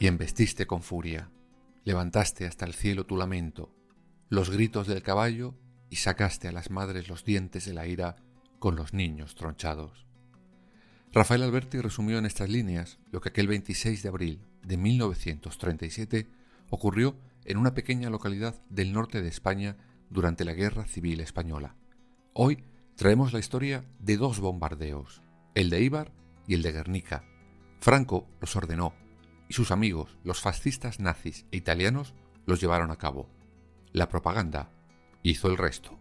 Y embestiste con furia. Levantaste hasta el cielo tu lamento, los gritos del caballo y sacaste a las madres los dientes de la ira con los niños tronchados. Rafael Alberti resumió en estas líneas lo que aquel 26 de abril de 1937 ocurrió en una pequeña localidad del norte de España durante la Guerra Civil Española. Hoy traemos la historia de dos bombardeos, el de Ibar y el de Guernica. Franco los ordenó y sus amigos, los fascistas nazis e italianos, los llevaron a cabo. La propaganda hizo el resto.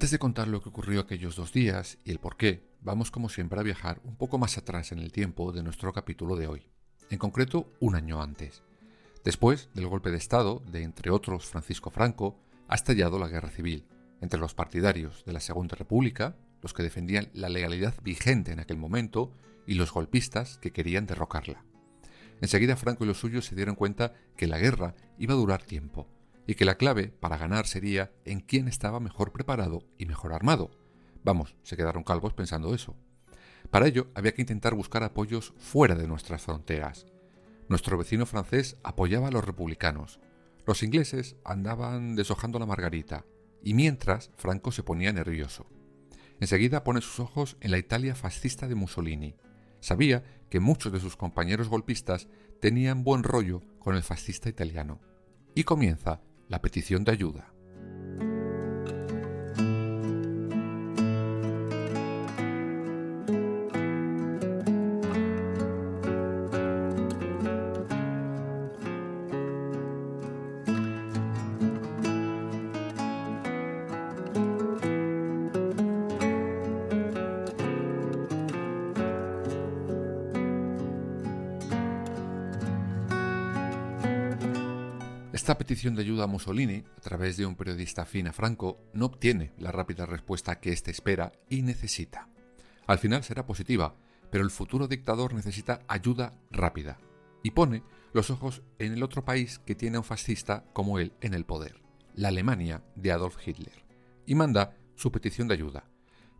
Antes de contar lo que ocurrió aquellos dos días y el por qué, vamos como siempre a viajar un poco más atrás en el tiempo de nuestro capítulo de hoy, en concreto un año antes. Después del golpe de Estado de, entre otros, Francisco Franco, ha estallado la guerra civil entre los partidarios de la Segunda República, los que defendían la legalidad vigente en aquel momento, y los golpistas que querían derrocarla. Enseguida Franco y los suyos se dieron cuenta que la guerra iba a durar tiempo, y que la clave para ganar sería en quién estaba mejor preparado y mejor armado. Vamos, se quedaron calvos pensando eso. Para ello había que intentar buscar apoyos fuera de nuestras fronteras. Nuestro vecino francés apoyaba a los republicanos. Los ingleses andaban deshojando la margarita, y mientras Franco se ponía nervioso. Enseguida pone sus ojos en la Italia fascista de Mussolini. Sabía que muchos de sus compañeros golpistas tenían buen rollo con el fascista italiano. Y comienza la petición de ayuda. Esta petición de ayuda a Mussolini, a través de un periodista afín a Franco, no obtiene la rápida respuesta que éste espera y necesita. Al final será positiva, pero el futuro dictador necesita ayuda rápida y pone los ojos en el otro país que tiene a un fascista como él en el poder, la Alemania de Adolf Hitler, y manda su petición de ayuda.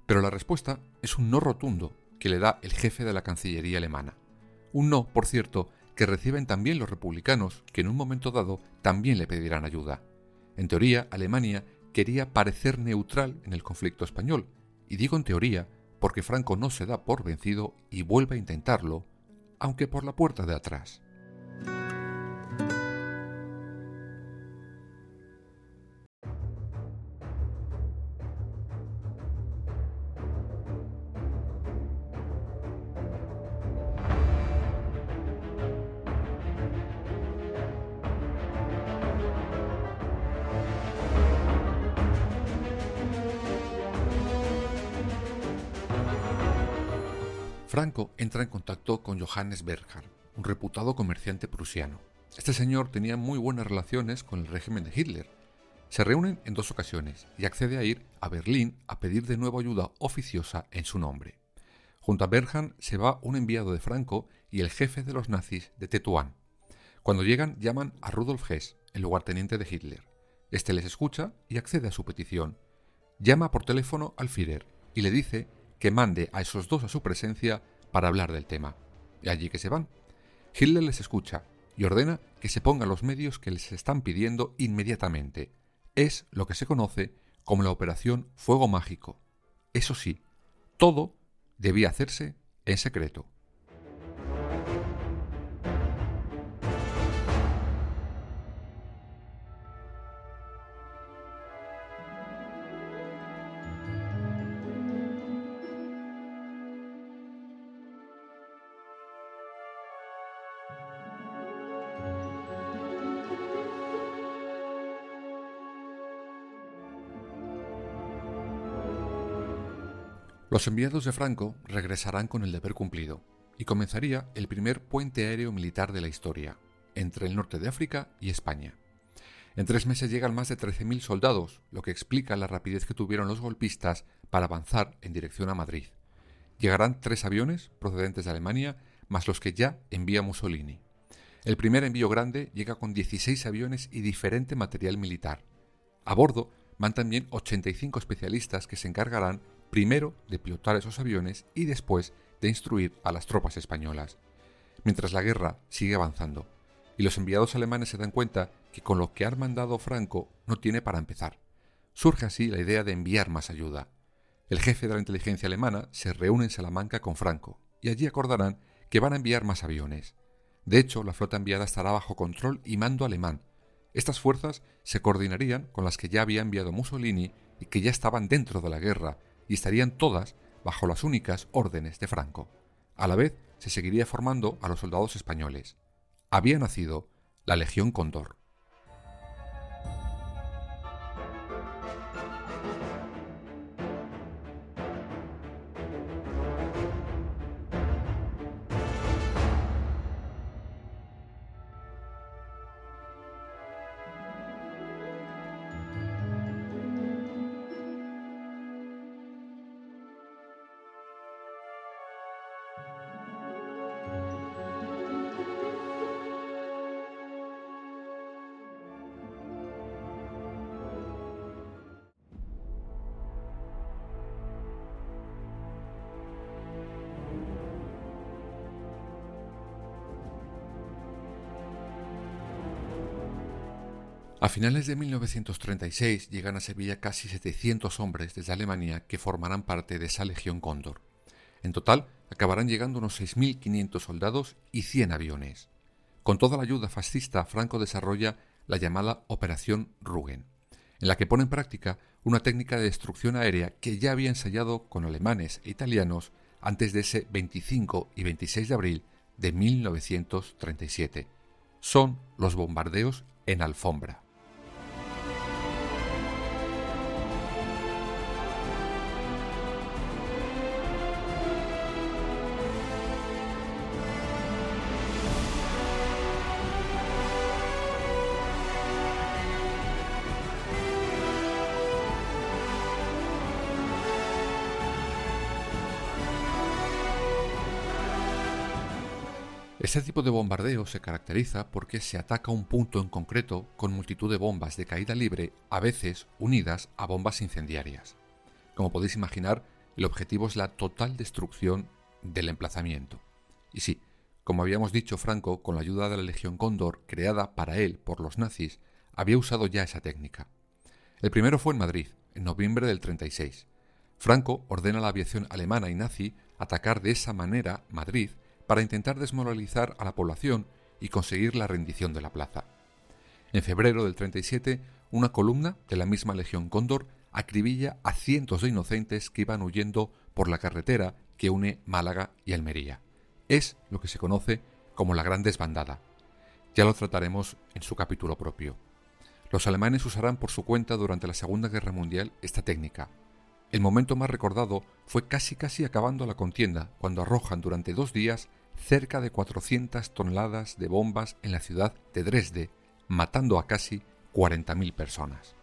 Pero la respuesta es un no rotundo que le da el jefe de la Cancillería alemana. Un no, por cierto, que reciben también los republicanos, que en un momento dado también le pedirán ayuda. En teoría, Alemania quería parecer neutral en el conflicto español, y digo en teoría porque Franco no se da por vencido y vuelve a intentarlo, aunque por la puerta de atrás. Entra en contacto con Johannes Berger, un reputado comerciante prusiano. Este señor tenía muy buenas relaciones con el régimen de Hitler. Se reúnen en dos ocasiones y accede a ir a Berlín a pedir de nuevo ayuda oficiosa en su nombre. Junto a Berhan se va un enviado de Franco y el jefe de los nazis de Tetuán. Cuando llegan llaman a Rudolf Hess, el lugarteniente de Hitler. Este les escucha y accede a su petición. Llama por teléfono al Führer y le dice que mande a esos dos a su presencia para hablar del tema. Y allí que se van. Hitler les escucha y ordena que se pongan los medios que les están pidiendo inmediatamente. Es lo que se conoce como la Operación Fuego Mágico. Eso sí, todo debía hacerse en secreto. Los enviados de Franco regresarán con el deber cumplido y comenzaría el primer puente aéreo militar de la historia, entre el norte de África y España. En tres meses llegan más de 13.000 soldados, lo que explica la rapidez que tuvieron los golpistas para avanzar en dirección a Madrid. Llegarán tres aviones procedentes de Alemania, más los que ya envía Mussolini. El primer envío grande llega con 16 aviones y diferente material militar. A bordo van también 85 especialistas que se encargarán primero de pilotar esos aviones y después de instruir a las tropas españolas. Mientras la guerra sigue avanzando, y los enviados alemanes se dan cuenta que con lo que ha mandado Franco no tiene para empezar. Surge así la idea de enviar más ayuda. El jefe de la inteligencia alemana se reúne en Salamanca con Franco, y allí acordarán que van a enviar más aviones. De hecho, la flota enviada estará bajo control y mando alemán. Estas fuerzas se coordinarían con las que ya había enviado Mussolini y que ya estaban dentro de la guerra, y estarían todas bajo las únicas órdenes de Franco. A la vez, se seguiría formando a los soldados españoles había nacido la Legión Cóndor. A finales de 1936 llegan a Sevilla casi 700 hombres desde Alemania que formarán parte de esa Legión Cóndor. En total, acabarán llegando unos 6.500 soldados y 100 aviones. Con toda la ayuda fascista, Franco desarrolla la llamada Operación Rugen, en la que pone en práctica una técnica de destrucción aérea que ya había ensayado con alemanes e italianos antes de ese 25 y 26 de abril de 1937. Son los bombardeos en alfombra. Este tipo de bombardeo se caracteriza porque se ataca un punto en concreto con multitud de bombas de caída libre, a veces unidas a bombas incendiarias. Como podéis imaginar, el objetivo es la total destrucción del emplazamiento. Y sí, como habíamos dicho, Franco, con la ayuda de la Legión Cóndor, creada para él por los nazis, había usado ya esa técnica. El primero fue en Madrid, en noviembre del 36. Franco ordena a la aviación alemana y nazi atacar de esa manera Madrid para intentar desmoralizar a la población y conseguir la rendición de la plaza. En febrero del 37, una columna de la misma Legión Cóndor acribilla a cientos de inocentes que iban huyendo por la carretera que une Málaga y Almería. Es lo que se conoce como la Gran Desbandada. Ya lo trataremos en su capítulo propio. Los alemanes usarán por su cuenta durante la Segunda Guerra Mundial esta técnica. El momento más recordado fue casi casi acabando la contienda, cuando arrojan durante dos días cerca de 400 toneladas de bombas en la ciudad de Dresde, matando a casi 40.000 personas.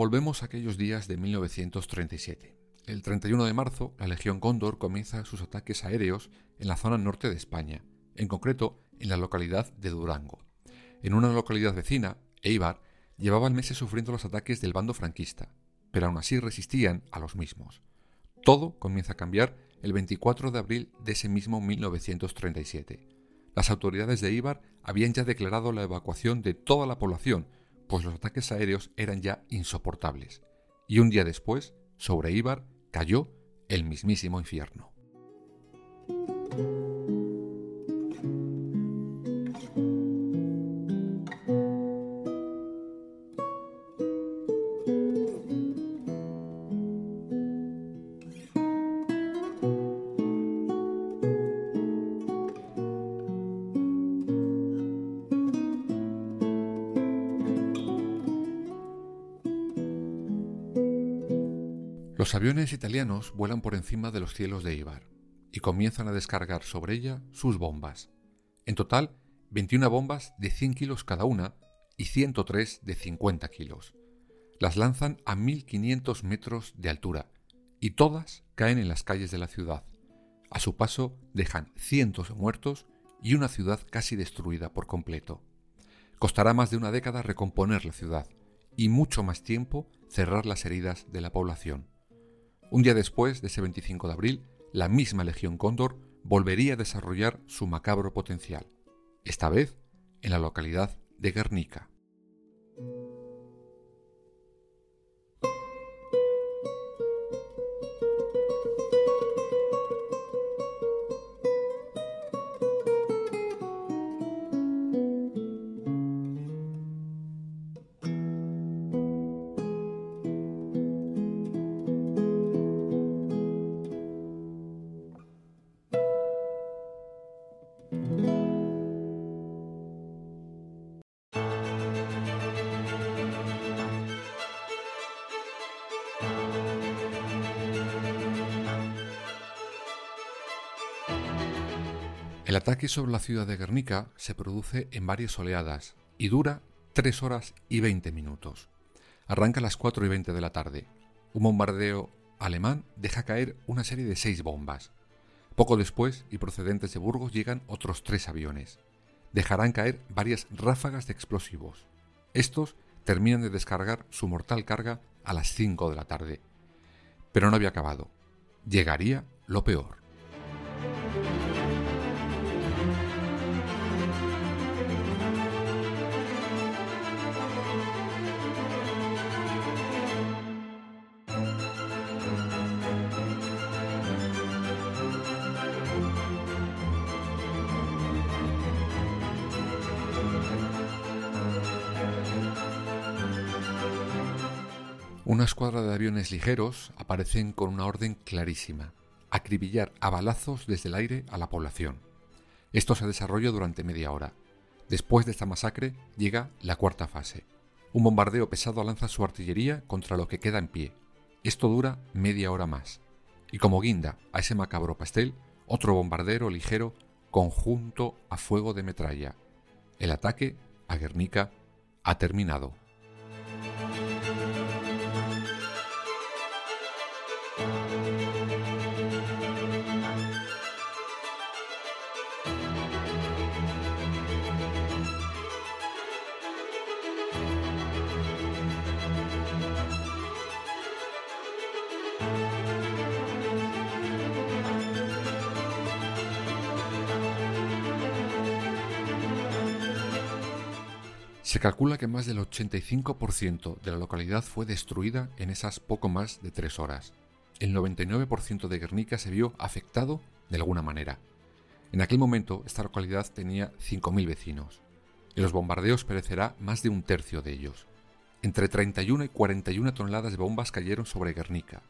Volvemos a aquellos días de 1937. El 31 de marzo, la Legión Cóndor comienza sus ataques aéreos en la zona norte de España, en concreto en la localidad de Durango. En una localidad vecina, Eibar, llevaban meses sufriendo los ataques del bando franquista, pero aún así resistían a los mismos. Todo comienza a cambiar el 24 de abril de ese mismo 1937. Las autoridades de Ibar habían ya declarado la evacuación de toda la población, pues los ataques aéreos eran ya insoportables. Y un día después, sobre Ibar cayó el mismísimo infierno. Los aviones italianos vuelan por encima de los cielos de Ibar y comienzan a descargar sobre ella sus bombas. En total, 21 bombas de 100 kilos cada una y 103 de 50 kilos. Las lanzan a 1500 metros de altura y todas caen en las calles de la ciudad. A su paso dejan cientos de muertos y una ciudad casi destruida por completo. Costará más de una década recomponer la ciudad y mucho más tiempo cerrar las heridas de la población. Un día después de ese 25 de abril, la misma Legión Cóndor volvería a desarrollar su macabro potencial, esta vez en la localidad de Guernica. El ataque sobre la ciudad de Guernica se produce en varias oleadas y dura 3 horas y 20 minutos. Arranca a las 4 y 20 de la tarde. Un bombardeo alemán deja caer una serie de seis bombas. Poco después, y procedentes de Burgos, llegan otros tres aviones. Dejarán caer varias ráfagas de explosivos. Estos terminan de descargar su mortal carga a las 5 de la tarde. Pero no había acabado. Llegaría lo peor. Escuadra de aviones ligeros aparecen con una orden clarísima, acribillar a balazos desde el aire a la población. Esto se desarrolla durante media hora. Después de esta masacre llega la cuarta fase. Un bombardeo pesado lanza su artillería contra lo que queda en pie. Esto dura media hora más. Y como guinda a ese macabro pastel, otro bombardero ligero conjunto a fuego de metralla. El ataque a Guernica ha terminado. Se calcula que más del 85% de la localidad fue destruida en esas poco más de tres horas. El 99% de Guernica se vio afectado de alguna manera. En aquel momento, esta localidad tenía 5.000 vecinos. En los bombardeos perecerá más de un tercio de ellos. Entre 31 y 41 toneladas de bombas cayeron sobre Guernica.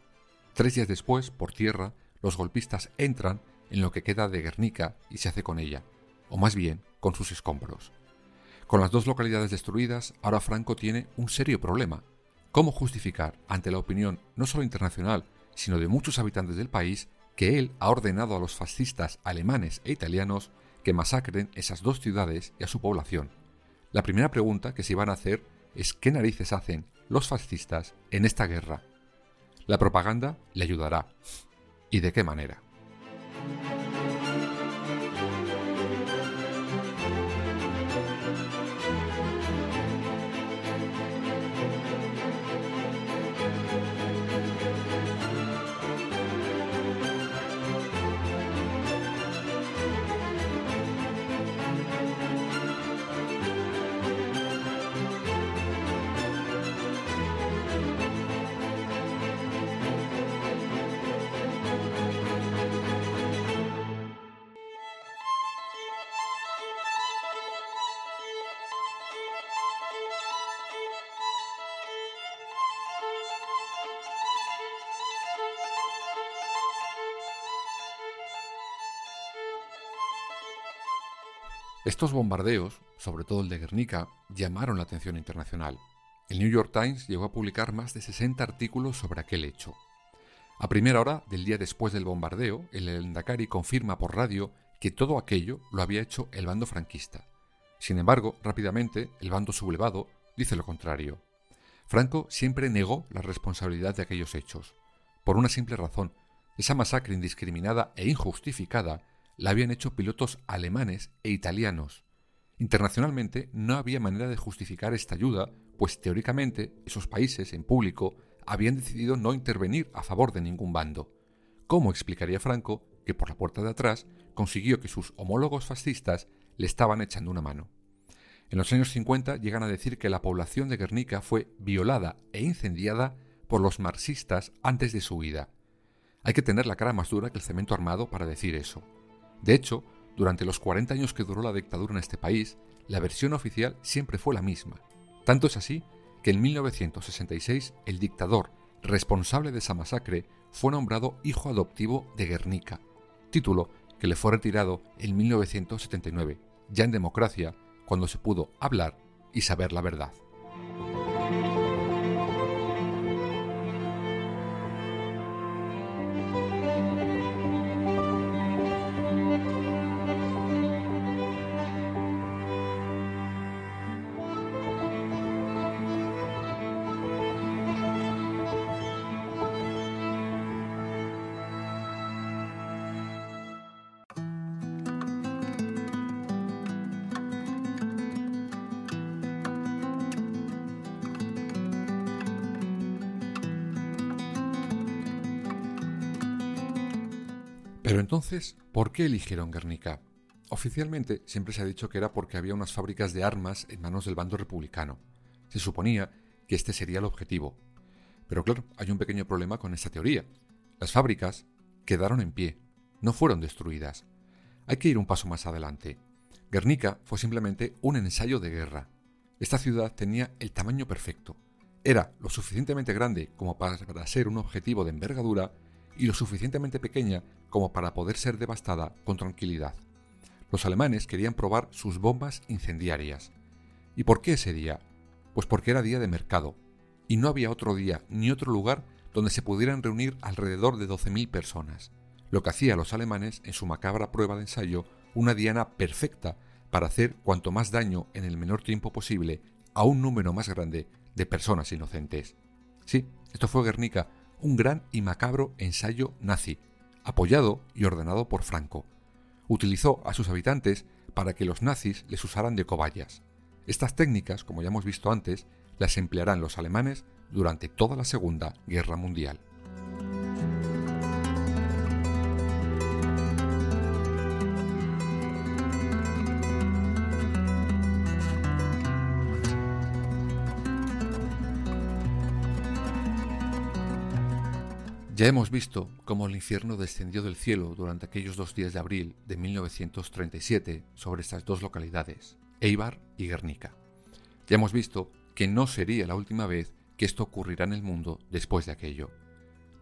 Tres días después, por tierra, los golpistas entran en lo que queda de Guernica y se hace con ella, o más bien con sus escombros. Con las dos localidades destruidas, ahora Franco tiene un serio problema. ¿Cómo justificar ante la opinión no solo internacional, sino de muchos habitantes del país, que él ha ordenado a los fascistas alemanes e italianos que masacren esas dos ciudades y a su población? La primera pregunta que se iban a hacer es qué narices hacen los fascistas en esta guerra. La propaganda le ayudará. ¿Y de qué manera? Estos bombardeos, sobre todo el de Guernica, llamaron la atención internacional. El New York Times llegó a publicar más de 60 artículos sobre aquel hecho. A primera hora del día después del bombardeo, el Endacari confirma por radio que todo aquello lo había hecho el bando franquista. Sin embargo, rápidamente, el bando sublevado dice lo contrario. Franco siempre negó la responsabilidad de aquellos hechos, por una simple razón. Esa masacre indiscriminada e injustificada la habían hecho pilotos alemanes e italianos. Internacionalmente no había manera de justificar esta ayuda, pues teóricamente esos países en público habían decidido no intervenir a favor de ningún bando. ¿Cómo explicaría Franco que por la puerta de atrás consiguió que sus homólogos fascistas le estaban echando una mano? En los años 50 llegan a decir que la población de Guernica fue violada e incendiada por los marxistas antes de su huida. Hay que tener la cara más dura que el cemento armado para decir eso. De hecho, durante los 40 años que duró la dictadura en este país, la versión oficial siempre fue la misma. Tanto es así que en 1966 el dictador responsable de esa masacre fue nombrado hijo adoptivo de Guernica, título que le fue retirado en 1979, ya en democracia, cuando se pudo hablar y saber la verdad. Pero entonces, ¿por qué eligieron Guernica? Oficialmente siempre se ha dicho que era porque había unas fábricas de armas en manos del bando republicano. Se suponía que este sería el objetivo. Pero claro, hay un pequeño problema con esta teoría. Las fábricas quedaron en pie, no fueron destruidas. Hay que ir un paso más adelante. Guernica fue simplemente un ensayo de guerra. Esta ciudad tenía el tamaño perfecto. Era lo suficientemente grande como para ser un objetivo de envergadura y lo suficientemente pequeña como para poder ser devastada con tranquilidad. Los alemanes querían probar sus bombas incendiarias. ¿Y por qué ese día? Pues porque era día de mercado, y no había otro día ni otro lugar donde se pudieran reunir alrededor de 12.000 personas, lo que hacía a los alemanes en su macabra prueba de ensayo una diana perfecta para hacer cuanto más daño en el menor tiempo posible a un número más grande de personas inocentes. Sí, esto fue Guernica, un gran y macabro ensayo nazi, apoyado y ordenado por Franco. Utilizó a sus habitantes para que los nazis les usaran de cobayas. Estas técnicas, como ya hemos visto antes, las emplearán los alemanes durante toda la Segunda Guerra Mundial. Ya hemos visto cómo el infierno descendió del cielo durante aquellos dos días de abril de 1937 sobre estas dos localidades, Eibar y Guernica. Ya hemos visto que no sería la última vez que esto ocurrirá en el mundo después de aquello.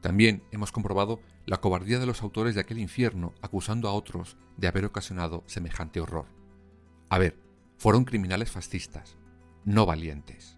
También hemos comprobado la cobardía de los autores de aquel infierno acusando a otros de haber ocasionado semejante horror. A ver, fueron criminales fascistas, no valientes.